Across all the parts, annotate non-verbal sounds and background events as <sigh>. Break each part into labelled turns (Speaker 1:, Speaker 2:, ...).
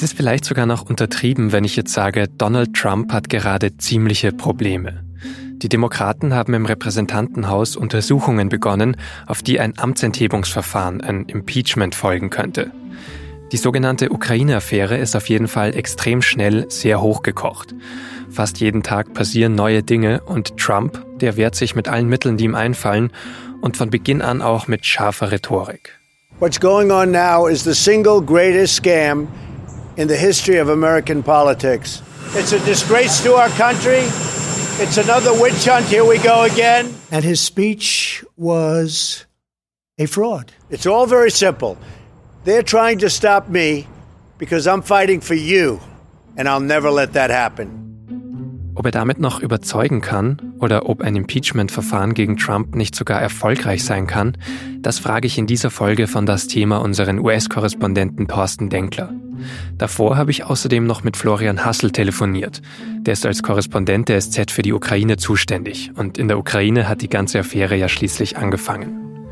Speaker 1: Es ist vielleicht sogar noch untertrieben, wenn ich jetzt sage, Donald Trump hat gerade ziemliche Probleme. Die Demokraten haben im Repräsentantenhaus Untersuchungen begonnen, auf die ein Amtsenthebungsverfahren, ein Impeachment folgen könnte. Die sogenannte Ukraine-Affäre ist auf jeden Fall extrem schnell sehr hochgekocht. Fast jeden Tag passieren neue Dinge und Trump, der wehrt sich mit allen Mitteln, die ihm einfallen und von Beginn an auch mit scharfer Rhetorik.
Speaker 2: What's going on now is the single greatest scam in the history of American politics. It's a disgrace to our country. It's another witch hunt. Here we go again. And his speech was a fraud. It's all very simple. They're trying to stop me because I'm fighting for you, and I'll never let that happen.
Speaker 1: Ob er damit noch überzeugen kann oder ob ein Impeachment-Verfahren gegen Trump nicht sogar erfolgreich sein kann, das frage ich in dieser Folge von das Thema unseren US-Korrespondenten Thorsten Denkler. Davor habe ich außerdem noch mit Florian Hassel telefoniert. Der ist als Korrespondent der SZ für die Ukraine zuständig und in der Ukraine hat die ganze Affäre ja schließlich angefangen.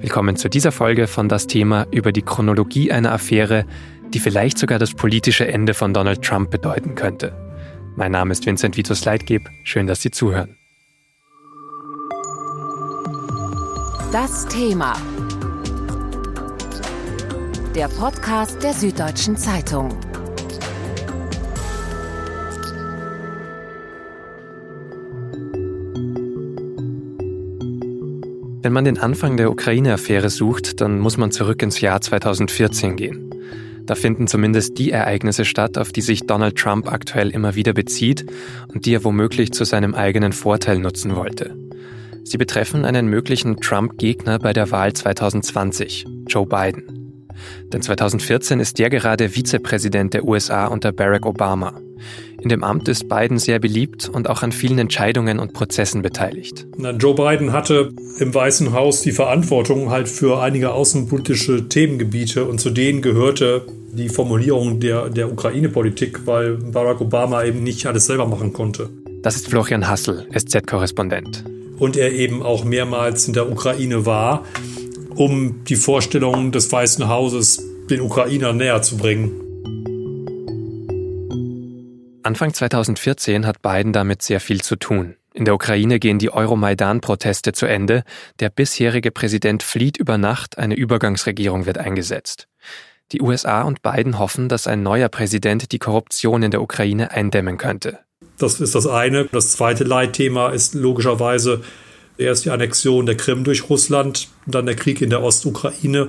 Speaker 1: Willkommen zu dieser Folge von das Thema über die Chronologie einer Affäre, die vielleicht sogar das politische Ende von Donald Trump bedeuten könnte. Mein Name ist Vincent Vitus Leitgeb. Schön, dass Sie zuhören.
Speaker 3: Das Thema. Der Podcast der Süddeutschen Zeitung.
Speaker 1: Wenn man den Anfang der Ukraine-Affäre sucht, dann muss man zurück ins Jahr 2014 gehen. Da finden zumindest die Ereignisse statt, auf die sich Donald Trump aktuell immer wieder bezieht und die er womöglich zu seinem eigenen Vorteil nutzen wollte. Sie betreffen einen möglichen Trump-Gegner bei der Wahl 2020, Joe Biden. Denn 2014 ist der gerade Vizepräsident der USA unter Barack Obama. In dem Amt ist Biden sehr beliebt und auch an vielen Entscheidungen und Prozessen beteiligt.
Speaker 4: Joe Biden hatte im Weißen Haus die Verantwortung halt für einige außenpolitische Themengebiete und zu denen gehörte die Formulierung der, der Ukraine-Politik, weil Barack Obama eben nicht alles selber machen konnte.
Speaker 1: Das ist Florian Hassel, SZ-Korrespondent.
Speaker 4: Und er eben auch mehrmals in der Ukraine war, um die Vorstellungen des Weißen Hauses den Ukrainern näher zu bringen.
Speaker 1: Anfang 2014 hat Biden damit sehr viel zu tun. In der Ukraine gehen die Euromaidan-Proteste zu Ende. Der bisherige Präsident flieht über Nacht, eine Übergangsregierung wird eingesetzt. Die USA und Biden hoffen, dass ein neuer Präsident die Korruption in der Ukraine eindämmen könnte.
Speaker 4: Das ist das eine. Das zweite Leitthema ist logischerweise erst die Annexion der Krim durch Russland, dann der Krieg in der Ostukraine,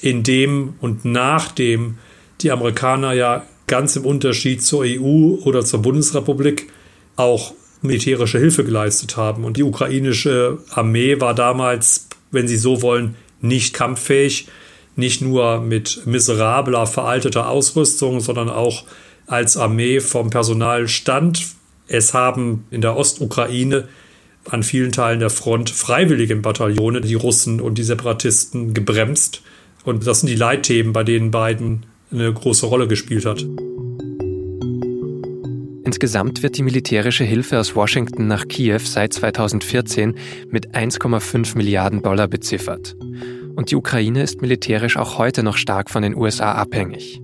Speaker 4: in dem und nachdem die Amerikaner ja ganz im Unterschied zur EU oder zur Bundesrepublik auch militärische Hilfe geleistet haben. Und die ukrainische Armee war damals, wenn Sie so wollen, nicht kampffähig, nicht nur mit miserabler, veralteter Ausrüstung, sondern auch als Armee vom Personalstand. Es haben in der Ostukraine an vielen Teilen der Front freiwillige Bataillone die Russen und die Separatisten gebremst. Und das sind die Leitthemen, bei denen Biden eine große Rolle gespielt hat.
Speaker 1: Insgesamt wird die militärische Hilfe aus Washington nach Kiew seit 2014 mit 1,5 Milliarden Dollar beziffert. Und die Ukraine ist militärisch auch heute noch stark von den USA abhängig.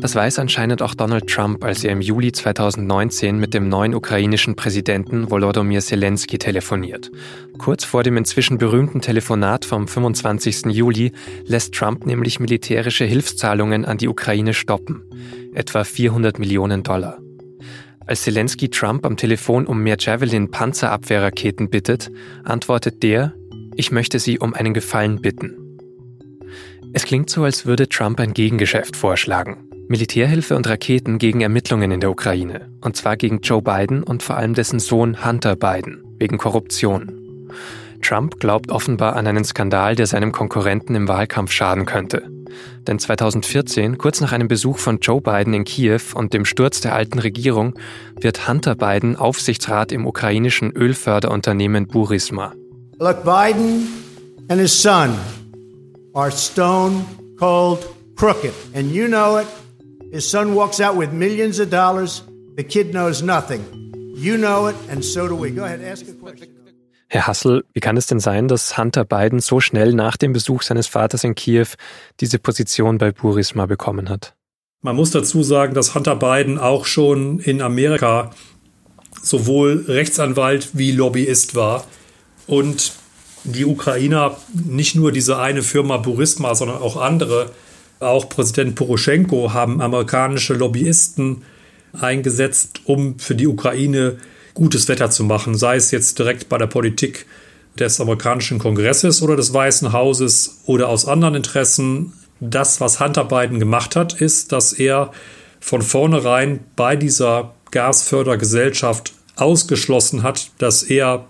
Speaker 1: Das weiß anscheinend auch Donald Trump, als er im Juli 2019 mit dem neuen ukrainischen Präsidenten Volodymyr Zelensky telefoniert. Kurz vor dem inzwischen berühmten Telefonat vom 25. Juli lässt Trump nämlich militärische Hilfszahlungen an die Ukraine stoppen, etwa 400 Millionen Dollar. Als Zelensky Trump am Telefon um mehr Javelin-Panzerabwehrraketen bittet, antwortet der, ich möchte Sie um einen Gefallen bitten. Es klingt so, als würde Trump ein Gegengeschäft vorschlagen. Militärhilfe und Raketen gegen Ermittlungen in der Ukraine. Und zwar gegen Joe Biden und vor allem dessen Sohn Hunter Biden, wegen Korruption. Trump glaubt offenbar an einen Skandal, der seinem Konkurrenten im Wahlkampf schaden könnte. Denn 2014, kurz nach einem Besuch von Joe Biden in Kiew und dem Sturz der alten Regierung, wird Hunter Biden Aufsichtsrat im ukrainischen Ölförderunternehmen Burisma.
Speaker 2: Look, Biden and his son are stone cold crooked, and you know it. His son walks out with millions of dollars. The kid knows nothing. You know it, and so do we. Go ahead, ask a question.
Speaker 1: Herr Hassel, wie kann es denn sein, dass Hunter Biden so schnell nach dem Besuch seines Vaters in Kiew diese Position bei Burisma bekommen hat?
Speaker 4: Man muss dazu sagen, dass Hunter Biden auch schon in Amerika sowohl Rechtsanwalt wie Lobbyist war und die Ukrainer nicht nur diese eine Firma Burisma, sondern auch andere, auch Präsident Poroschenko haben amerikanische Lobbyisten eingesetzt, um für die Ukraine gutes Wetter zu machen, sei es jetzt direkt bei der Politik des amerikanischen Kongresses oder des Weißen Hauses oder aus anderen Interessen. Das, was Hunter Biden gemacht hat, ist, dass er von vornherein bei dieser Gasfördergesellschaft ausgeschlossen hat, dass er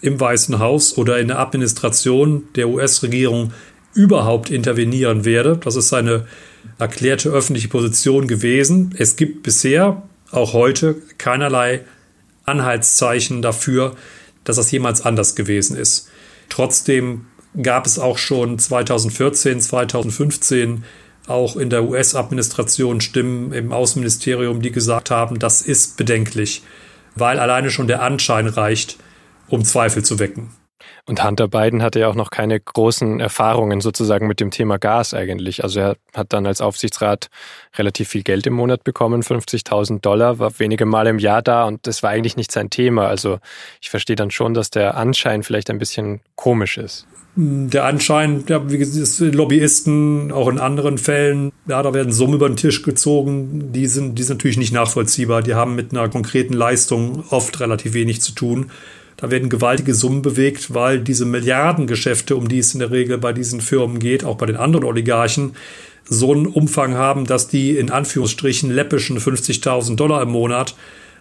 Speaker 4: im Weißen Haus oder in der Administration der US-Regierung überhaupt intervenieren werde. Das ist seine erklärte öffentliche Position gewesen. Es gibt bisher, auch heute, keinerlei Anhaltszeichen dafür, dass das jemals anders gewesen ist. Trotzdem gab es auch schon 2014, 2015 auch in der US-Administration Stimmen im Außenministerium, die gesagt haben, das ist bedenklich, weil alleine schon der Anschein reicht, um Zweifel zu wecken.
Speaker 1: Und Hunter Biden hatte ja auch noch keine großen Erfahrungen sozusagen mit dem Thema Gas eigentlich. Also er hat dann als Aufsichtsrat relativ viel Geld im Monat bekommen, 50.000 Dollar, war wenige Male im Jahr da und das war eigentlich nicht sein Thema. Also ich verstehe dann schon, dass der Anschein vielleicht ein bisschen komisch ist.
Speaker 4: Der Anschein, ja, wie gesagt, Lobbyisten, auch in anderen Fällen, ja, da werden Summen über den Tisch gezogen, die sind, die sind natürlich nicht nachvollziehbar. Die haben mit einer konkreten Leistung oft relativ wenig zu tun. Da werden gewaltige Summen bewegt, weil diese Milliardengeschäfte, um die es in der Regel bei diesen Firmen geht, auch bei den anderen Oligarchen, so einen Umfang haben, dass die in Anführungsstrichen läppischen 50.000 Dollar im Monat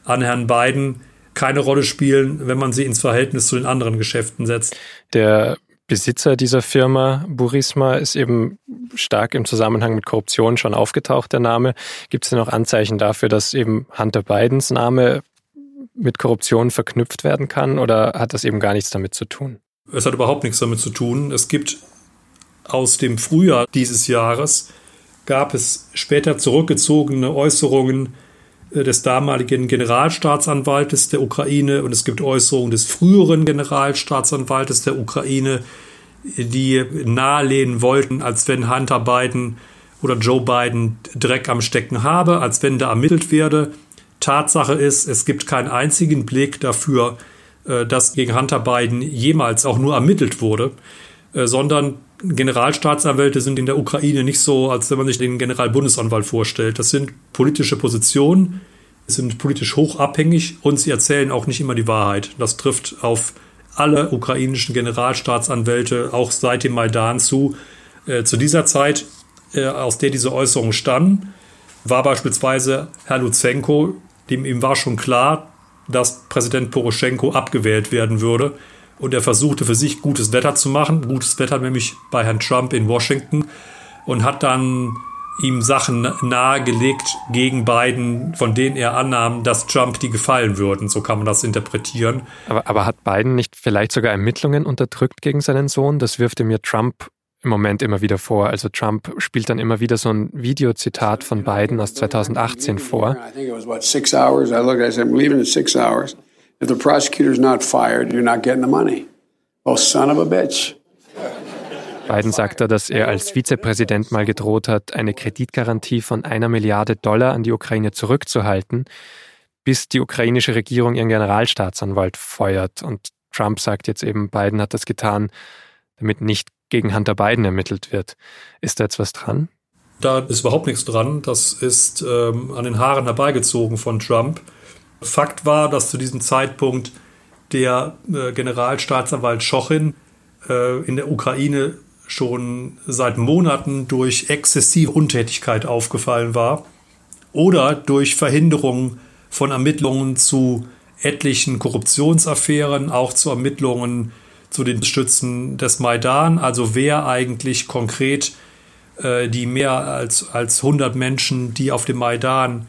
Speaker 4: an Herrn Biden keine Rolle spielen, wenn man sie ins Verhältnis zu den anderen Geschäften setzt.
Speaker 1: Der Besitzer dieser Firma Burisma ist eben stark im Zusammenhang mit Korruption schon aufgetaucht, der Name. Gibt es denn noch Anzeichen dafür, dass eben Hunter Bidens Name mit Korruption verknüpft werden kann oder hat das eben gar nichts damit zu tun?
Speaker 4: Es hat überhaupt nichts damit zu tun. Es gibt aus dem Frühjahr dieses Jahres gab es später zurückgezogene Äußerungen äh, des damaligen Generalstaatsanwaltes der Ukraine und es gibt Äußerungen des früheren Generalstaatsanwaltes der Ukraine, die nahelehnen wollten, als wenn Hunter Biden oder Joe Biden Dreck am Stecken habe, als wenn da ermittelt werde. Tatsache ist, es gibt keinen einzigen Blick dafür, äh, dass gegen Hunter Biden jemals auch nur ermittelt wurde, äh, sondern Generalstaatsanwälte sind in der Ukraine nicht so, als wenn man sich den Generalbundesanwalt vorstellt. Das sind politische Positionen, sind politisch hochabhängig und sie erzählen auch nicht immer die Wahrheit. Das trifft auf alle ukrainischen Generalstaatsanwälte auch seit dem Maidan zu. Äh, zu dieser Zeit, aus der diese Äußerungen stammen, war beispielsweise Herr Luzenko dem ihm war schon klar, dass Präsident Poroschenko abgewählt werden würde. Und er versuchte für sich gutes Wetter zu machen, gutes Wetter nämlich bei Herrn Trump in Washington und hat dann ihm Sachen nahegelegt gegen Biden, von denen er annahm, dass Trump die gefallen würden. So kann man das interpretieren.
Speaker 1: Aber, aber hat Biden nicht vielleicht sogar Ermittlungen unterdrückt gegen seinen Sohn? Das wirft ihm ja Trump im Moment immer wieder vor. Also Trump spielt dann immer wieder so ein Videozitat von Biden aus 2018 vor. If the prosecutor's not fired, you're not getting the money. Oh, son of a bitch. Biden sagte, dass er als Vizepräsident mal gedroht hat, eine Kreditgarantie von einer Milliarde Dollar an die Ukraine zurückzuhalten, bis die ukrainische Regierung ihren Generalstaatsanwalt feuert. Und Trump sagt jetzt eben, Biden hat das getan, damit nicht gegen Hunter Biden ermittelt wird. Ist da jetzt was dran?
Speaker 4: Da ist überhaupt nichts dran. Das ist ähm, an den Haaren herbeigezogen von Trump. Fakt war, dass zu diesem Zeitpunkt der äh, Generalstaatsanwalt Schochin äh, in der Ukraine schon seit Monaten durch exzessive Untätigkeit aufgefallen war oder durch Verhinderung von Ermittlungen zu etlichen Korruptionsaffären, auch zu Ermittlungen zu den Stützen des Maidan, also wer eigentlich konkret äh, die mehr als, als 100 Menschen, die auf dem Maidan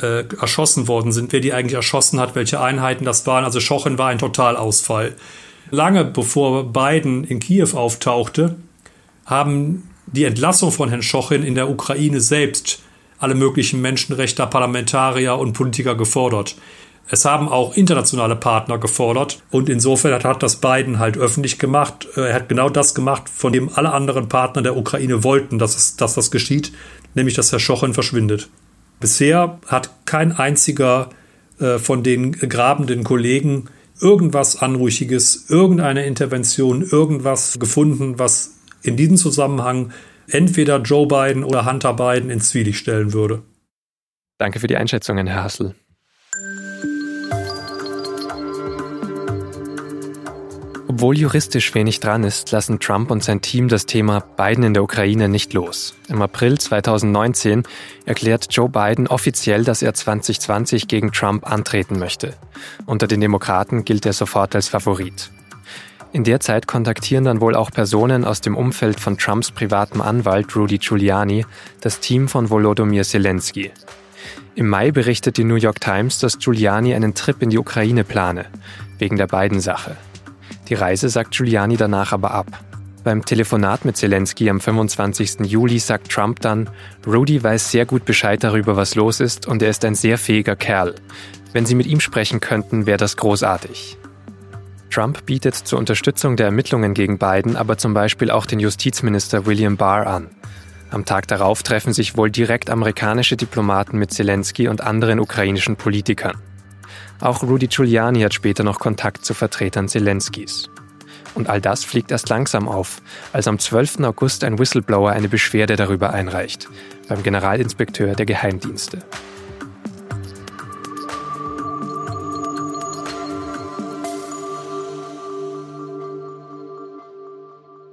Speaker 4: äh, erschossen worden sind, wer die eigentlich erschossen hat, welche Einheiten das waren. Also Schochen war ein Totalausfall. Lange bevor Biden in Kiew auftauchte, haben die Entlassung von Herrn Schochen in der Ukraine selbst alle möglichen Menschenrechtler, Parlamentarier und Politiker gefordert. Es haben auch internationale Partner gefordert und insofern hat das Biden halt öffentlich gemacht. Er hat genau das gemacht, von dem alle anderen Partner der Ukraine wollten, dass, es, dass das geschieht, nämlich dass Herr Schochen verschwindet. Bisher hat kein einziger äh, von den grabenden Kollegen irgendwas Anrüchiges, irgendeine Intervention, irgendwas gefunden, was in diesem Zusammenhang entweder Joe Biden oder Hunter Biden ins Zwielicht stellen würde.
Speaker 1: Danke für die Einschätzungen, Herr Hassel. Obwohl juristisch wenig dran ist, lassen Trump und sein Team das Thema Biden in der Ukraine nicht los. Im April 2019 erklärt Joe Biden offiziell, dass er 2020 gegen Trump antreten möchte. Unter den Demokraten gilt er sofort als Favorit. In der Zeit kontaktieren dann wohl auch Personen aus dem Umfeld von Trumps privatem Anwalt Rudy Giuliani das Team von Volodymyr Zelensky. Im Mai berichtet die New York Times, dass Giuliani einen Trip in die Ukraine plane, wegen der Biden-Sache. Die Reise sagt Giuliani danach aber ab. Beim Telefonat mit Zelensky am 25. Juli sagt Trump dann, Rudy weiß sehr gut Bescheid darüber, was los ist und er ist ein sehr fähiger Kerl. Wenn Sie mit ihm sprechen könnten, wäre das großartig. Trump bietet zur Unterstützung der Ermittlungen gegen Biden aber zum Beispiel auch den Justizminister William Barr an. Am Tag darauf treffen sich wohl direkt amerikanische Diplomaten mit Zelensky und anderen ukrainischen Politikern. Auch Rudy Giuliani hat später noch Kontakt zu Vertretern Zelenskys. Und all das fliegt erst langsam auf, als am 12. August ein Whistleblower eine Beschwerde darüber einreicht, beim Generalinspekteur der Geheimdienste.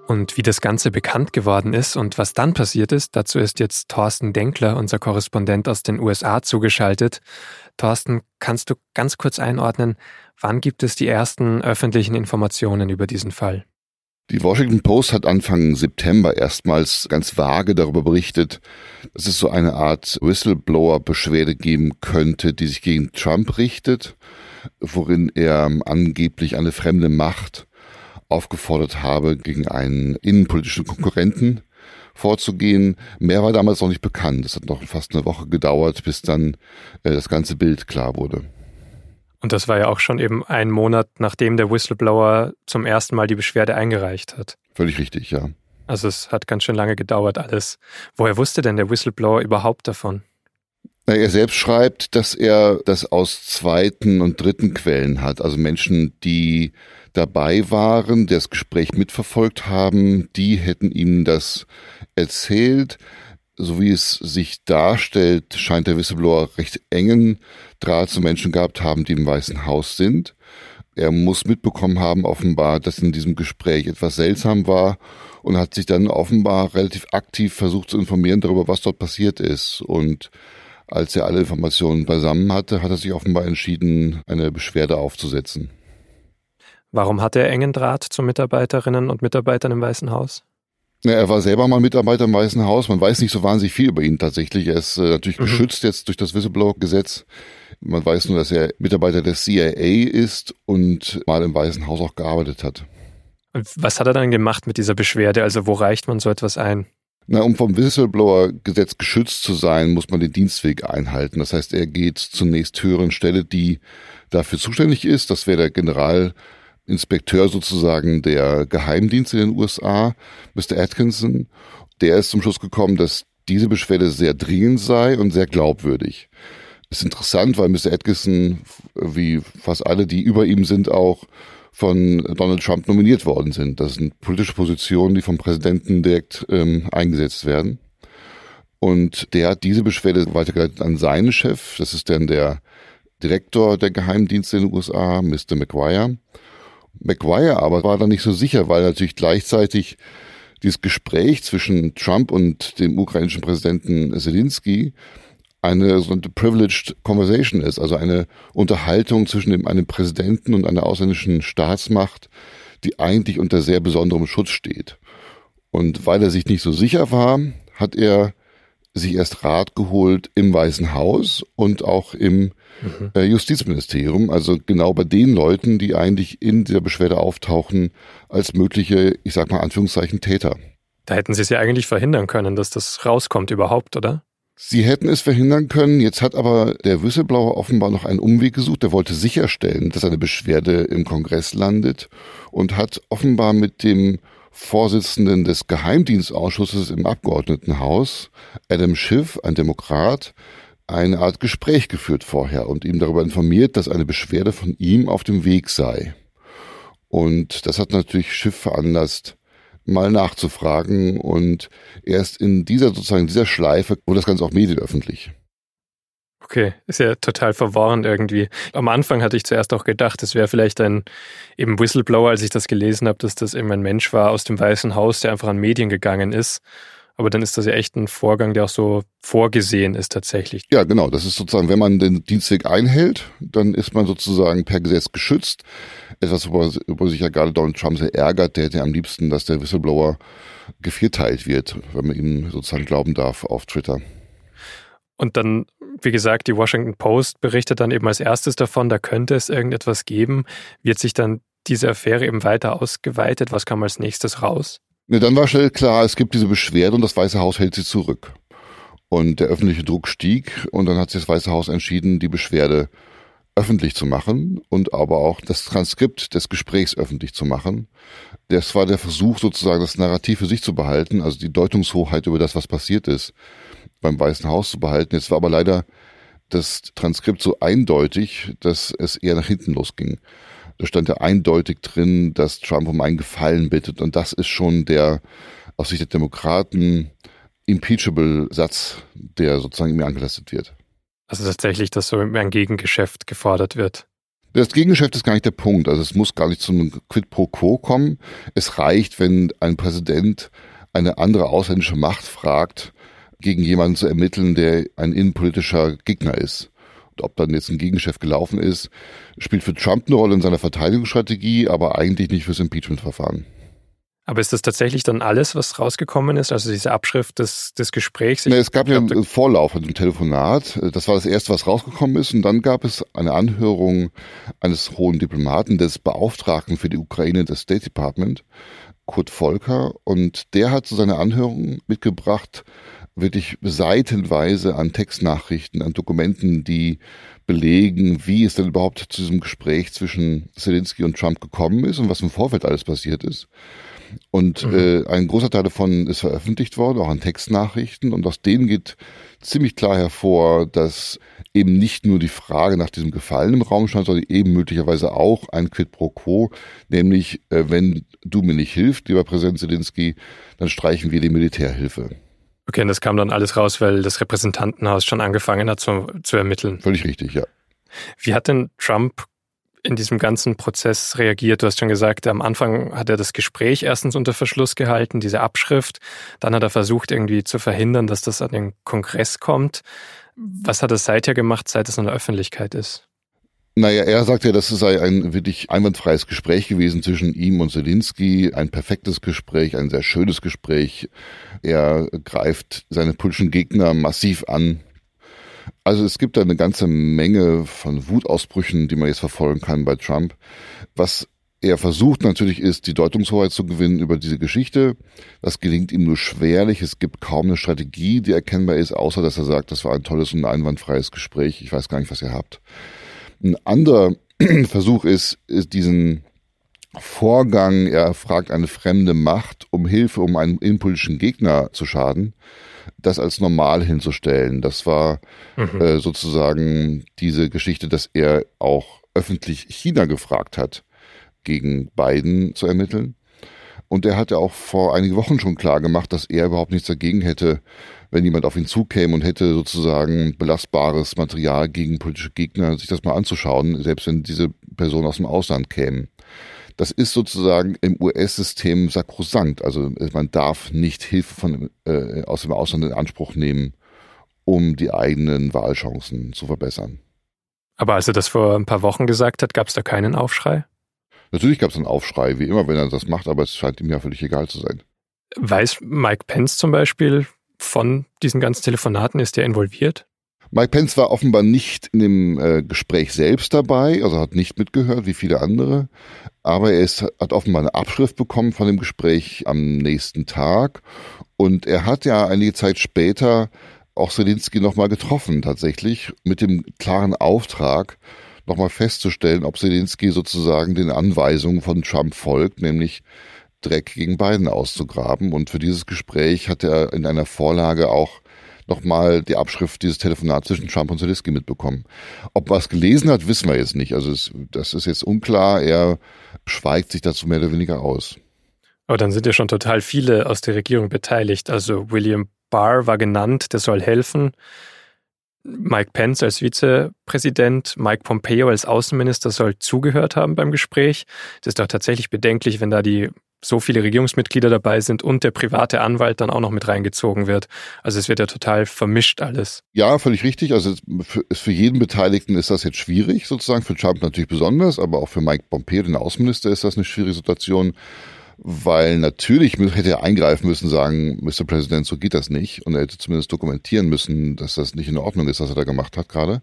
Speaker 1: Und wie das Ganze bekannt geworden ist und was dann passiert ist, dazu ist jetzt Thorsten Denkler, unser Korrespondent aus den USA, zugeschaltet. Thorsten, kannst du ganz kurz einordnen, wann gibt es die ersten öffentlichen Informationen über diesen Fall?
Speaker 5: Die Washington Post hat Anfang September erstmals ganz vage darüber berichtet, dass es so eine Art Whistleblower-Beschwerde geben könnte, die sich gegen Trump richtet, worin er angeblich eine fremde Macht aufgefordert habe, gegen einen innenpolitischen Konkurrenten vorzugehen. Mehr war damals noch nicht bekannt. Es hat noch fast eine Woche gedauert, bis dann äh, das ganze Bild klar wurde.
Speaker 1: Und das war ja auch schon eben ein Monat, nachdem der Whistleblower zum ersten Mal die Beschwerde eingereicht hat.
Speaker 5: Völlig richtig, ja.
Speaker 1: Also es hat ganz schön lange gedauert alles. Woher wusste denn der Whistleblower überhaupt davon?
Speaker 5: Er selbst schreibt, dass er das aus zweiten und dritten Quellen hat, also Menschen, die dabei waren, das Gespräch mitverfolgt haben, die hätten ihm das erzählt. So wie es sich darstellt, scheint der Whistleblower recht engen Draht zu Menschen gehabt haben, die im Weißen Haus sind. Er muss mitbekommen haben, offenbar, dass in diesem Gespräch etwas seltsam war und hat sich dann offenbar relativ aktiv versucht zu informieren darüber, was dort passiert ist. Und als er alle Informationen beisammen hatte, hat er sich offenbar entschieden, eine Beschwerde aufzusetzen.
Speaker 1: Warum hat er engen Draht zu Mitarbeiterinnen und Mitarbeitern im Weißen Haus?
Speaker 5: Ja, er war selber mal Mitarbeiter im Weißen Haus. Man weiß nicht so wahnsinnig viel über ihn tatsächlich. Er ist äh, natürlich mhm. geschützt jetzt durch das Whistleblower-Gesetz. Man weiß nur, dass er Mitarbeiter der CIA ist und mal im Weißen Haus auch gearbeitet hat.
Speaker 1: Und was hat er dann gemacht mit dieser Beschwerde? Also wo reicht man so etwas ein?
Speaker 5: Na, um vom Whistleblower-Gesetz geschützt zu sein, muss man den Dienstweg einhalten. Das heißt, er geht zunächst höheren Stelle, die dafür zuständig ist. Das wäre der Generalinspekteur sozusagen der Geheimdienste in den USA, Mr. Atkinson. Der ist zum Schluss gekommen, dass diese Beschwerde sehr dringend sei und sehr glaubwürdig. ist interessant, weil Mr. Atkinson, wie fast alle, die über ihm sind, auch von Donald Trump nominiert worden sind. Das sind politische Positionen, die vom Präsidenten direkt ähm, eingesetzt werden. Und der hat diese Beschwerde weitergeleitet an seinen Chef. Das ist dann der Direktor der Geheimdienste in den USA, Mr. McGuire. McGuire aber war da nicht so sicher, weil natürlich gleichzeitig dieses Gespräch zwischen Trump und dem ukrainischen Präsidenten Zelensky eine sogenannte privileged conversation ist, also eine Unterhaltung zwischen dem, einem Präsidenten und einer ausländischen Staatsmacht, die eigentlich unter sehr besonderem Schutz steht. Und weil er sich nicht so sicher war, hat er sich erst Rat geholt im Weißen Haus und auch im mhm. äh, Justizministerium, also genau bei den Leuten, die eigentlich in dieser Beschwerde auftauchen als mögliche, ich sag mal Anführungszeichen, Täter.
Speaker 1: Da hätten Sie es ja eigentlich verhindern können, dass das rauskommt überhaupt, oder?
Speaker 5: Sie hätten es verhindern können, jetzt hat aber der Whistleblower offenbar noch einen Umweg gesucht. Der wollte sicherstellen, dass eine Beschwerde im Kongress landet und hat offenbar mit dem Vorsitzenden des Geheimdienstausschusses im Abgeordnetenhaus, Adam Schiff, ein Demokrat, eine Art Gespräch geführt vorher und ihm darüber informiert, dass eine Beschwerde von ihm auf dem Weg sei. Und das hat natürlich Schiff veranlasst, mal nachzufragen und erst in dieser sozusagen dieser Schleife wurde das Ganze auch medienöffentlich.
Speaker 1: Okay, ist ja total verworrend irgendwie. Am Anfang hatte ich zuerst auch gedacht, es wäre vielleicht ein eben Whistleblower, als ich das gelesen habe, dass das eben ein Mensch war aus dem Weißen Haus, der einfach an Medien gegangen ist. Aber dann ist das ja echt ein Vorgang, der auch so vorgesehen ist tatsächlich.
Speaker 5: Ja, genau. Das ist sozusagen, wenn man den Dienstweg einhält, dann ist man sozusagen per Gesetz geschützt. Etwas, worüber sich ja gerade Donald Trump sehr ärgert, der hätte am liebsten, dass der Whistleblower gevierteilt wird, wenn man ihm sozusagen glauben darf auf Twitter.
Speaker 1: Und dann, wie gesagt, die Washington Post berichtet dann eben als erstes davon, da könnte es irgendetwas geben. Wird sich dann diese Affäre eben weiter ausgeweitet? Was kam als nächstes raus?
Speaker 5: Ne, dann war schnell klar, es gibt diese Beschwerde und das Weiße Haus hält sie zurück. Und der öffentliche Druck stieg und dann hat sich das Weiße Haus entschieden, die Beschwerde öffentlich zu machen und aber auch das Transkript des Gesprächs öffentlich zu machen. Das war der Versuch, sozusagen das Narrativ für sich zu behalten, also die Deutungshoheit über das, was passiert ist, beim Weißen Haus zu behalten. Jetzt war aber leider das Transkript so eindeutig, dass es eher nach hinten losging. Da stand ja eindeutig drin, dass Trump um einen Gefallen bittet. Und das ist schon der aus Sicht der Demokraten impeachable Satz, der sozusagen mir angelastet wird.
Speaker 1: Also tatsächlich, dass so ein Gegengeschäft gefordert wird.
Speaker 5: Das Gegengeschäft ist gar nicht der Punkt. Also es muss gar nicht zu einem Quid pro Quo kommen. Es reicht, wenn ein Präsident eine andere ausländische Macht fragt, gegen jemanden zu ermitteln, der ein innenpolitischer Gegner ist ob dann jetzt ein Gegengeschäft gelaufen ist, spielt für Trump eine Rolle in seiner Verteidigungsstrategie, aber eigentlich nicht fürs Impeachment-Verfahren.
Speaker 1: Aber ist das tatsächlich dann alles, was rausgekommen ist? Also diese Abschrift des, des Gesprächs?
Speaker 5: Nee, es gab ja einen Vorlauf, also ein Telefonat. Das war das erste, was rausgekommen ist. Und dann gab es eine Anhörung eines hohen Diplomaten, des Beauftragten für die Ukraine des State Department, Kurt Volker. Und der hat zu seiner Anhörung mitgebracht wirklich seitenweise an Textnachrichten, an Dokumenten, die belegen, wie es denn überhaupt zu diesem Gespräch zwischen Zelensky und Trump gekommen ist und was im Vorfeld alles passiert ist. Und mhm. äh, ein großer Teil davon ist veröffentlicht worden, auch an Textnachrichten. Und aus denen geht ziemlich klar hervor, dass eben nicht nur die Frage nach diesem Gefallen im Raum stand, sondern eben möglicherweise auch ein Quid pro quo, nämlich äh, wenn du mir nicht hilfst, lieber Präsident Zelensky, dann streichen wir die Militärhilfe.
Speaker 1: Okay, und das kam dann alles raus, weil das Repräsentantenhaus schon angefangen hat zu, zu ermitteln.
Speaker 5: Völlig richtig, ja.
Speaker 1: Wie hat denn Trump in diesem ganzen Prozess reagiert? Du hast schon gesagt, am Anfang hat er das Gespräch erstens unter Verschluss gehalten, diese Abschrift. Dann hat er versucht, irgendwie zu verhindern, dass das an den Kongress kommt. Was hat er seither gemacht, seit es in der Öffentlichkeit ist?
Speaker 5: Naja, er sagt ja, das sei ein wirklich einwandfreies Gespräch gewesen zwischen ihm und Zelensky, ein perfektes Gespräch, ein sehr schönes Gespräch. Er greift seine politischen Gegner massiv an. Also es gibt da eine ganze Menge von Wutausbrüchen, die man jetzt verfolgen kann bei Trump. Was er versucht natürlich ist, die Deutungshoheit zu gewinnen über diese Geschichte. Das gelingt ihm nur schwerlich. Es gibt kaum eine Strategie, die erkennbar ist, außer dass er sagt, das war ein tolles und einwandfreies Gespräch. Ich weiß gar nicht, was ihr habt. Ein anderer <clears throat> Versuch ist, ist diesen Vorgang, er fragt eine fremde Macht um Hilfe, um einen innenpolitischen Gegner zu schaden, das als normal hinzustellen. Das war mhm. äh, sozusagen diese Geschichte, dass er auch öffentlich China gefragt hat, gegen Biden zu ermitteln. Und er hatte auch vor einigen Wochen schon klar gemacht, dass er überhaupt nichts dagegen hätte, wenn jemand auf ihn zukäme und hätte sozusagen belastbares Material gegen politische Gegner, sich das mal anzuschauen, selbst wenn diese Person aus dem Ausland käme. Das ist sozusagen im US-System sakrosankt. Also man darf nicht Hilfe von, äh, aus dem Ausland in Anspruch nehmen, um die eigenen Wahlchancen zu verbessern.
Speaker 1: Aber als er das vor ein paar Wochen gesagt hat, gab es da keinen Aufschrei?
Speaker 5: Natürlich gab es einen Aufschrei, wie immer, wenn er das macht, aber es scheint ihm ja völlig egal zu sein.
Speaker 1: Weiß Mike Pence zum Beispiel von diesen ganzen Telefonaten, ist der involviert?
Speaker 5: Mike Pence war offenbar nicht in dem äh, Gespräch selbst dabei, also hat nicht mitgehört wie viele andere, aber er ist, hat offenbar eine Abschrift bekommen von dem Gespräch am nächsten Tag und er hat ja einige Zeit später auch Zelensky nochmal getroffen, tatsächlich, mit dem klaren Auftrag, nochmal festzustellen, ob Zelensky sozusagen den Anweisungen von Trump folgt, nämlich Dreck gegen Biden auszugraben. Und für dieses Gespräch hat er in einer Vorlage auch nochmal die Abschrift dieses Telefonats zwischen Trump und Zelensky mitbekommen. Ob er es gelesen hat, wissen wir jetzt nicht. Also es, das ist jetzt unklar. Er schweigt sich dazu mehr oder weniger aus.
Speaker 1: Aber dann sind ja schon total viele aus der Regierung beteiligt. Also William Barr war genannt, der soll helfen. Mike Pence als Vizepräsident, Mike Pompeo als Außenminister soll zugehört haben beim Gespräch. Das ist doch tatsächlich bedenklich, wenn da die so viele Regierungsmitglieder dabei sind und der private Anwalt dann auch noch mit reingezogen wird. Also es wird ja total vermischt alles.
Speaker 5: Ja, völlig richtig. Also für, für jeden Beteiligten ist das jetzt schwierig, sozusagen. Für Trump natürlich besonders, aber auch für Mike Pompeo, den Außenminister, ist das eine schwierige Situation weil natürlich hätte er eingreifen müssen, sagen, Mr. President, so geht das nicht. Und er hätte zumindest dokumentieren müssen, dass das nicht in Ordnung ist, was er da gemacht hat gerade.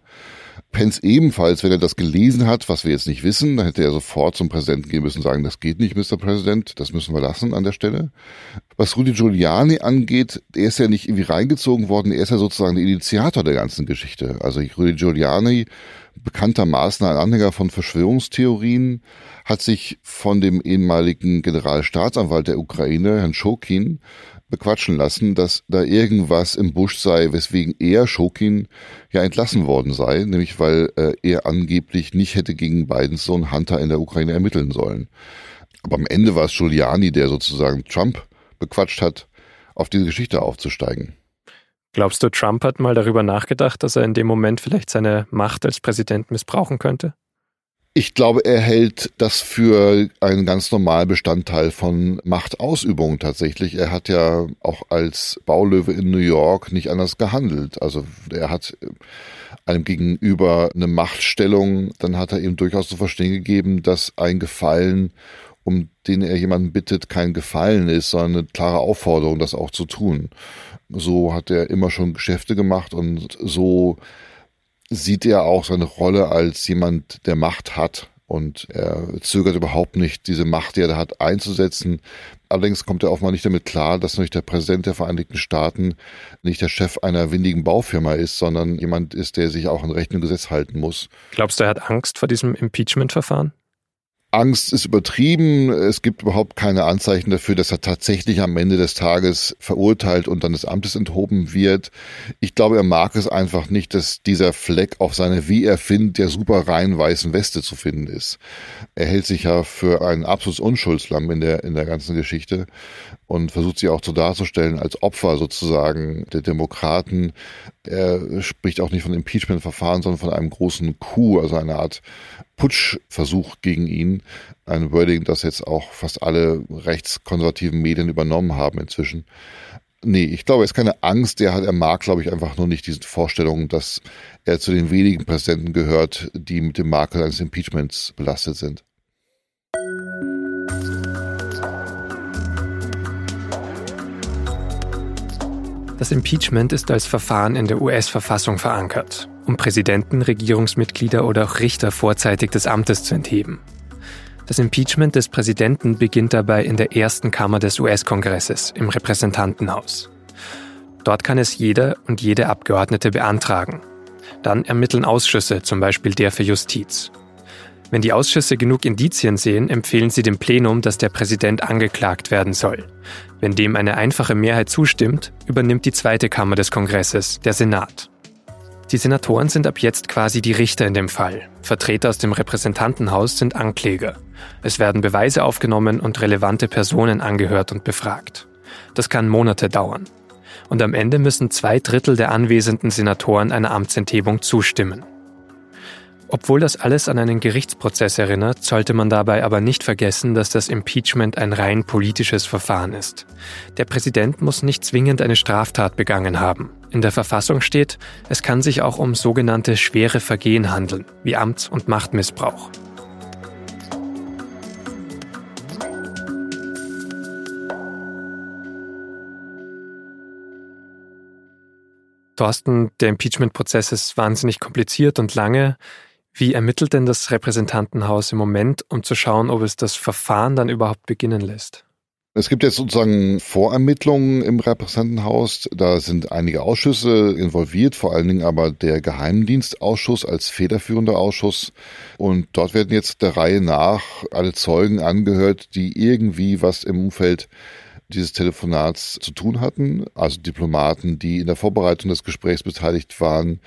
Speaker 5: Pence ebenfalls, wenn er das gelesen hat, was wir jetzt nicht wissen, dann hätte er sofort zum Präsidenten gehen müssen und sagen, das geht nicht, Mr. President, das müssen wir lassen an der Stelle. Was Rudy Giuliani angeht, er ist ja nicht irgendwie reingezogen worden, er ist ja sozusagen der Initiator der ganzen Geschichte. Also Rudy Giuliani, bekanntermaßen ein Anhänger von Verschwörungstheorien, hat sich von dem ehemaligen Generalstaatsanwalt der Ukraine, Herrn Schokin, bequatschen lassen, dass da irgendwas im Busch sei, weswegen er, Schokin, ja entlassen worden sei, nämlich weil äh, er angeblich nicht hätte gegen Bidens Sohn Hunter in der Ukraine ermitteln sollen. Aber am Ende war es Giuliani, der sozusagen Trump bequatscht hat, auf diese Geschichte aufzusteigen.
Speaker 1: Glaubst du, Trump hat mal darüber nachgedacht, dass er in dem Moment vielleicht seine Macht als Präsident missbrauchen könnte?
Speaker 5: Ich glaube, er hält das für einen ganz normalen Bestandteil von Machtausübung tatsächlich. Er hat ja auch als Baulöwe in New York nicht anders gehandelt. Also er hat einem gegenüber eine Machtstellung, dann hat er ihm durchaus zu verstehen gegeben, dass ein Gefallen, um den er jemanden bittet, kein Gefallen ist, sondern eine klare Aufforderung, das auch zu tun. So hat er immer schon Geschäfte gemacht und so sieht er auch seine Rolle als jemand, der Macht hat. Und er zögert überhaupt nicht, diese Macht, die er da hat, einzusetzen. Allerdings kommt er offenbar nicht damit klar, dass natürlich der Präsident der Vereinigten Staaten nicht der Chef einer windigen Baufirma ist, sondern jemand ist, der sich auch an Recht und Gesetz halten muss.
Speaker 1: Glaubst du, er hat Angst vor diesem Impeachment-Verfahren?
Speaker 5: Angst ist übertrieben. Es gibt überhaupt keine Anzeichen dafür, dass er tatsächlich am Ende des Tages verurteilt und dann des Amtes enthoben wird. Ich glaube, er mag es einfach nicht, dass dieser Fleck auf seine, wie er findet, der super rein weißen Weste zu finden ist. Er hält sich ja für ein absolutes Unschuldslamm in der, in der ganzen Geschichte und versucht sie auch so darzustellen als Opfer sozusagen der Demokraten. Er spricht auch nicht von Impeachment-Verfahren, sondern von einem großen Coup, also einer Art Putschversuch gegen ihn. Ein Wording, das jetzt auch fast alle rechtskonservativen Medien übernommen haben inzwischen. Nee, ich glaube, er ist keine Angst. Er, hat, er mag, glaube ich, einfach nur nicht diese Vorstellung, dass er zu den wenigen Präsidenten gehört, die mit dem Makel eines Impeachments belastet sind.
Speaker 1: Das Impeachment ist als Verfahren in der US-Verfassung verankert, um Präsidenten, Regierungsmitglieder oder auch Richter vorzeitig des Amtes zu entheben. Das Impeachment des Präsidenten beginnt dabei in der ersten Kammer des US-Kongresses im Repräsentantenhaus. Dort kann es jeder und jede Abgeordnete beantragen. Dann ermitteln Ausschüsse, zum Beispiel der für Justiz. Wenn die Ausschüsse genug Indizien sehen, empfehlen sie dem Plenum, dass der Präsident angeklagt werden soll. Wenn dem eine einfache Mehrheit zustimmt, übernimmt die zweite Kammer des Kongresses, der Senat. Die Senatoren sind ab jetzt quasi die Richter in dem Fall. Vertreter aus dem Repräsentantenhaus sind Ankläger. Es werden Beweise aufgenommen und relevante Personen angehört und befragt. Das kann Monate dauern. Und am Ende müssen zwei Drittel der anwesenden Senatoren einer Amtsenthebung zustimmen. Obwohl das alles an einen Gerichtsprozess erinnert, sollte man dabei aber nicht vergessen, dass das Impeachment ein rein politisches Verfahren ist. Der Präsident muss nicht zwingend eine Straftat begangen haben. In der Verfassung steht, es kann sich auch um sogenannte schwere Vergehen handeln, wie Amts- und Machtmissbrauch. Thorsten, der Impeachment-Prozess ist wahnsinnig kompliziert und lange. Wie ermittelt denn das Repräsentantenhaus im Moment, um zu schauen, ob es das Verfahren dann überhaupt beginnen lässt?
Speaker 5: Es gibt jetzt sozusagen Vorermittlungen im Repräsentantenhaus. Da sind einige Ausschüsse involviert, vor allen Dingen aber der Geheimdienstausschuss als federführender Ausschuss. Und dort werden jetzt der Reihe nach alle Zeugen angehört, die irgendwie was im Umfeld dieses Telefonats zu tun hatten, also Diplomaten, die in der Vorbereitung des Gesprächs beteiligt waren,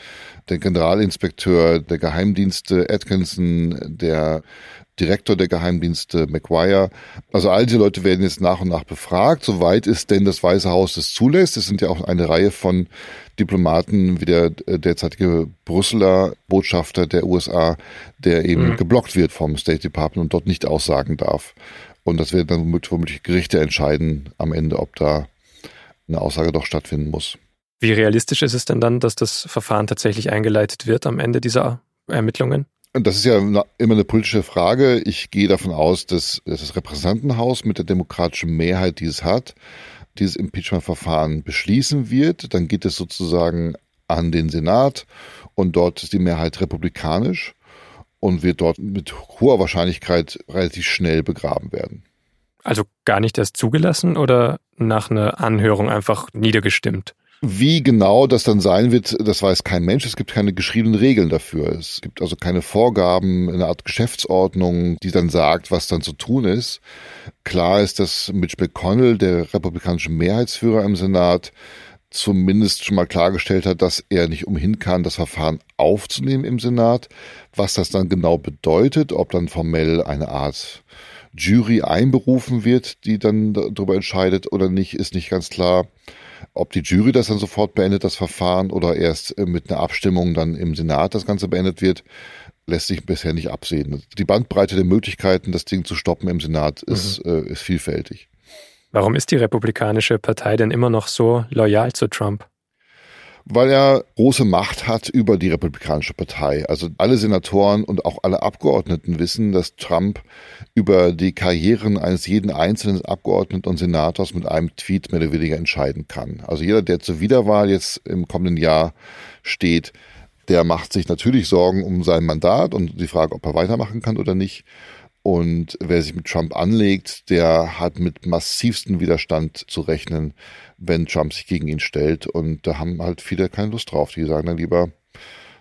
Speaker 5: der Generalinspekteur der Geheimdienste Atkinson, der Direktor der Geheimdienste McGuire. Also all diese Leute werden jetzt nach und nach befragt, soweit es denn das Weiße Haus es zulässt. Es sind ja auch eine Reihe von Diplomaten wie der äh, derzeitige Brüsseler Botschafter der USA, der eben mhm. geblockt wird vom State Department und dort nicht aussagen darf. Und das werden dann womöglich Gerichte entscheiden am Ende, ob da eine Aussage doch stattfinden muss.
Speaker 1: Wie realistisch ist es denn dann, dass das Verfahren tatsächlich eingeleitet wird am Ende dieser Ermittlungen?
Speaker 5: Das ist ja immer eine politische Frage. Ich gehe davon aus, dass das Repräsentantenhaus mit der demokratischen Mehrheit, die es hat, dieses Impeachment-Verfahren beschließen wird. Dann geht es sozusagen an den Senat und dort ist die Mehrheit republikanisch und wird dort mit hoher Wahrscheinlichkeit relativ schnell begraben werden.
Speaker 1: Also gar nicht erst zugelassen oder nach einer Anhörung einfach niedergestimmt?
Speaker 5: Wie genau das dann sein wird, das weiß kein Mensch. Es gibt keine geschriebenen Regeln dafür. Es gibt also keine Vorgaben, eine Art Geschäftsordnung, die dann sagt, was dann zu tun ist. Klar ist, dass Mitch McConnell, der republikanische Mehrheitsführer im Senat, zumindest schon mal klargestellt hat, dass er nicht umhin kann, das Verfahren aufzunehmen im Senat. Was das dann genau bedeutet, ob dann formell eine Art Jury einberufen wird, die dann darüber entscheidet oder nicht, ist nicht ganz klar. Ob die Jury das dann sofort beendet, das Verfahren, oder erst äh, mit einer Abstimmung dann im Senat das Ganze beendet wird, lässt sich bisher nicht absehen. Die Bandbreite der Möglichkeiten, das Ding zu stoppen im Senat, ist, mhm. äh, ist vielfältig.
Speaker 1: Warum ist die Republikanische Partei denn immer noch so loyal zu Trump?
Speaker 5: Weil er große Macht hat über die Republikanische Partei. Also alle Senatoren und auch alle Abgeordneten wissen, dass Trump über die Karrieren eines jeden einzelnen Abgeordneten und Senators mit einem Tweet mehr oder weniger entscheiden kann. Also jeder, der zur Wiederwahl jetzt im kommenden Jahr steht, der macht sich natürlich Sorgen um sein Mandat und die Frage, ob er weitermachen kann oder nicht. Und wer sich mit Trump anlegt, der hat mit massivsten Widerstand zu rechnen, wenn Trump sich gegen ihn stellt. Und da haben halt viele keine Lust drauf. Die sagen dann lieber,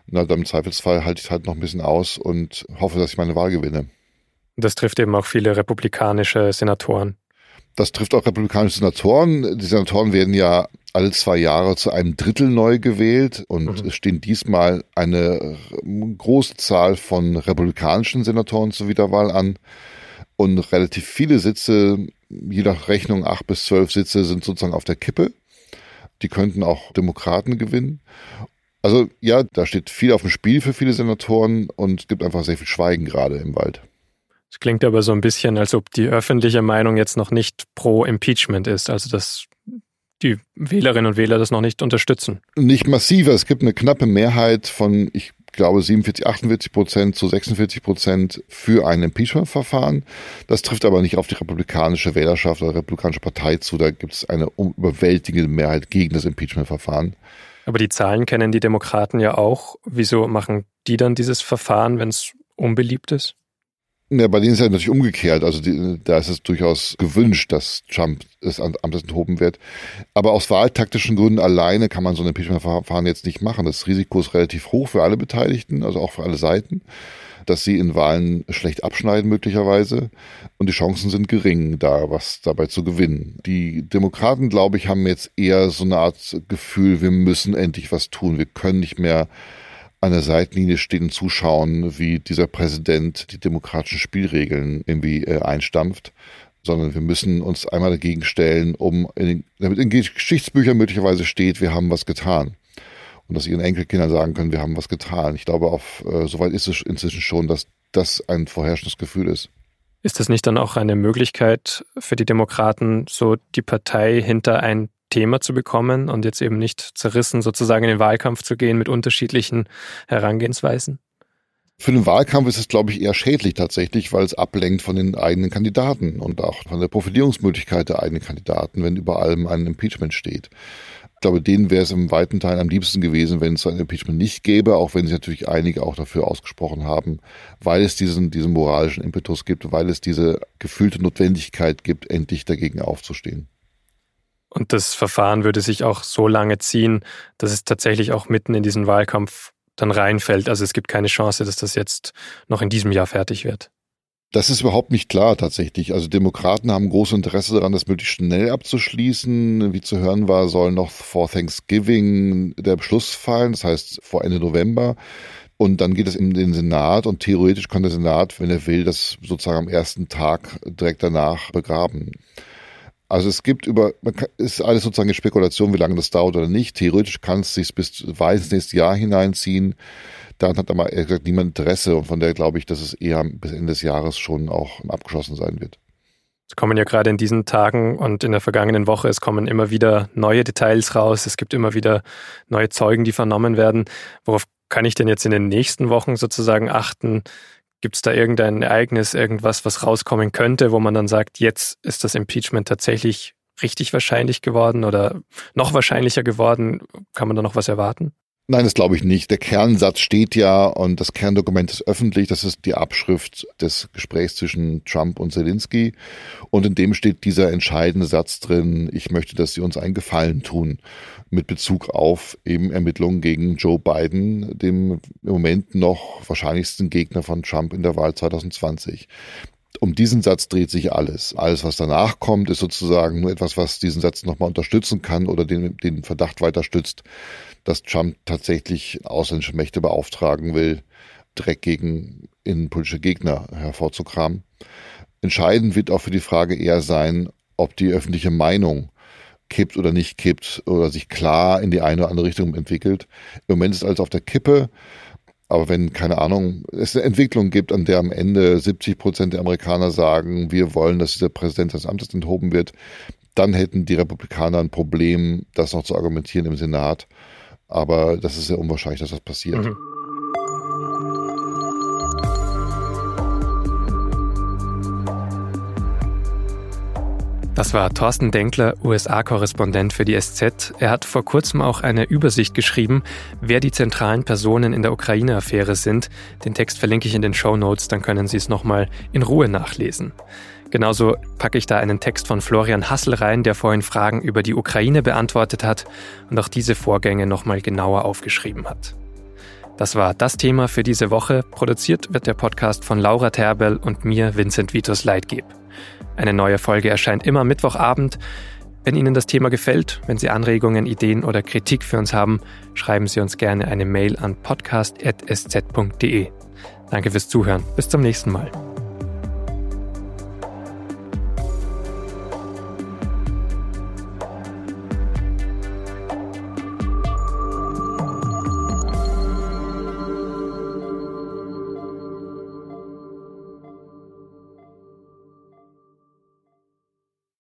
Speaker 5: na, dann im Zweifelsfall halte ich halt noch ein bisschen aus und hoffe, dass ich meine Wahl gewinne.
Speaker 1: Das trifft eben auch viele republikanische Senatoren.
Speaker 5: Das trifft auch republikanische Senatoren. Die Senatoren werden ja alle zwei Jahre zu einem Drittel neu gewählt und mhm. es stehen diesmal eine große Zahl von republikanischen Senatoren zur Wiederwahl an und relativ viele Sitze, je nach Rechnung acht bis zwölf Sitze, sind sozusagen auf der Kippe. Die könnten auch Demokraten gewinnen. Also ja, da steht viel auf dem Spiel für viele Senatoren und es gibt einfach sehr viel Schweigen gerade im Wald.
Speaker 1: Es klingt aber so ein bisschen, als ob die öffentliche Meinung jetzt noch nicht pro Impeachment ist, also dass die Wählerinnen und Wähler das noch nicht unterstützen.
Speaker 5: Nicht massiver. Es gibt eine knappe Mehrheit von, ich glaube, 47, 48 Prozent zu 46 Prozent für ein Impeachment-Verfahren. Das trifft aber nicht auf die republikanische Wählerschaft oder republikanische Partei zu. Da gibt es eine überwältigende Mehrheit gegen das Impeachment-Verfahren.
Speaker 1: Aber die Zahlen kennen die Demokraten ja auch. Wieso machen die dann dieses Verfahren, wenn es unbeliebt ist?
Speaker 5: Ja, bei denen ist ja natürlich umgekehrt. Also die, da ist es durchaus gewünscht, dass Trump es am Amtes enthoben wird. Aber aus wahltaktischen Gründen alleine kann man so ein Impeachment-Verfahren jetzt nicht machen. Das Risiko ist relativ hoch für alle Beteiligten, also auch für alle Seiten, dass sie in Wahlen schlecht abschneiden möglicherweise. Und die Chancen sind gering, da was dabei zu gewinnen. Die Demokraten, glaube ich, haben jetzt eher so eine Art Gefühl, wir müssen endlich was tun. Wir können nicht mehr an der Seitenlinie stehen und zuschauen, wie dieser Präsident die demokratischen Spielregeln irgendwie äh, einstampft, sondern wir müssen uns einmal dagegen stellen, um in, damit in Geschichtsbüchern möglicherweise steht, wir haben was getan. Und dass ihren Enkelkindern sagen können, wir haben was getan. Ich glaube, auf, äh, soweit ist es inzwischen schon, dass das ein vorherrschendes Gefühl ist.
Speaker 1: Ist das nicht dann auch eine Möglichkeit für die Demokraten, so die Partei hinter ein Thema zu bekommen und jetzt eben nicht zerrissen sozusagen in den Wahlkampf zu gehen mit unterschiedlichen Herangehensweisen?
Speaker 5: Für den Wahlkampf ist es, glaube ich, eher schädlich tatsächlich, weil es ablenkt von den eigenen Kandidaten und auch von der Profilierungsmöglichkeit der eigenen Kandidaten, wenn über allem ein Impeachment steht. Ich glaube, denen wäre es im weiten Teil am liebsten gewesen, wenn es ein Impeachment nicht gäbe, auch wenn sich natürlich einige auch dafür ausgesprochen haben, weil es diesen, diesen moralischen Impetus gibt, weil es diese gefühlte Notwendigkeit gibt, endlich dagegen aufzustehen.
Speaker 1: Und das Verfahren würde sich auch so lange ziehen, dass es tatsächlich auch mitten in diesen Wahlkampf dann reinfällt. Also es gibt keine Chance, dass das jetzt noch in diesem Jahr fertig wird.
Speaker 5: Das ist überhaupt nicht klar tatsächlich. Also Demokraten haben großes Interesse daran, das möglichst schnell abzuschließen. Wie zu hören war, soll noch vor Thanksgiving der Beschluss fallen, das heißt vor Ende November. Und dann geht es in den Senat und theoretisch kann der Senat, wenn er will, das sozusagen am ersten Tag direkt danach begraben. Also es gibt über, ist alles sozusagen eine Spekulation, wie lange das dauert oder nicht. Theoretisch kann es sich bis weit ins nächste Jahr hineinziehen. Daran hat aber ehrlich gesagt niemand Interesse und von der glaube ich, dass es eher bis Ende des Jahres schon auch abgeschlossen sein wird.
Speaker 1: Es kommen ja gerade in diesen Tagen und in der vergangenen Woche, es kommen immer wieder neue Details raus, es gibt immer wieder neue Zeugen, die vernommen werden. Worauf kann ich denn jetzt in den nächsten Wochen sozusagen achten? Gibt es da irgendein Ereignis, irgendwas, was rauskommen könnte, wo man dann sagt, jetzt ist das Impeachment tatsächlich richtig wahrscheinlich geworden oder noch wahrscheinlicher geworden? Kann man da noch was erwarten?
Speaker 5: Nein, das glaube ich nicht. Der Kernsatz steht ja und das Kerndokument ist öffentlich. Das ist die Abschrift des Gesprächs zwischen Trump und Zelensky. Und in dem steht dieser entscheidende Satz drin, ich möchte, dass Sie uns einen Gefallen tun mit Bezug auf eben Ermittlungen gegen Joe Biden, dem im Moment noch wahrscheinlichsten Gegner von Trump in der Wahl 2020 um diesen Satz dreht sich alles. Alles, was danach kommt, ist sozusagen nur etwas, was diesen Satz nochmal unterstützen kann oder den, den Verdacht weiter stützt, dass Trump tatsächlich ausländische Mächte beauftragen will, Dreck gegen innenpolitische Gegner hervorzukramen. Entscheidend wird auch für die Frage eher sein, ob die öffentliche Meinung kippt oder nicht kippt oder sich klar in die eine oder andere Richtung entwickelt. Im Moment ist alles auf der Kippe. Aber wenn, keine Ahnung, es eine Entwicklung gibt, an der am Ende 70 Prozent der Amerikaner sagen, wir wollen, dass dieser Präsident des Amtes enthoben wird, dann hätten die Republikaner ein Problem, das noch zu argumentieren im Senat. Aber das ist sehr unwahrscheinlich, dass das passiert. Mhm.
Speaker 1: Das war Thorsten Denkler, USA-Korrespondent für die SZ. Er hat vor kurzem auch eine Übersicht geschrieben, wer die zentralen Personen in der Ukraine-Affäre sind. Den Text verlinke ich in den Show Notes, dann können Sie es nochmal in Ruhe nachlesen. Genauso packe ich da einen Text von Florian Hassel rein, der vorhin Fragen über die Ukraine beantwortet hat und auch diese Vorgänge nochmal genauer aufgeschrieben hat. Das war das Thema für diese Woche. Produziert wird der Podcast von Laura Terbel und mir, Vincent Vitus Leitgeb. Eine neue Folge erscheint immer Mittwochabend. Wenn Ihnen das Thema gefällt, wenn Sie Anregungen, Ideen oder Kritik für uns haben, schreiben Sie uns gerne eine Mail an podcast.sz.de. Danke fürs Zuhören. Bis zum nächsten Mal.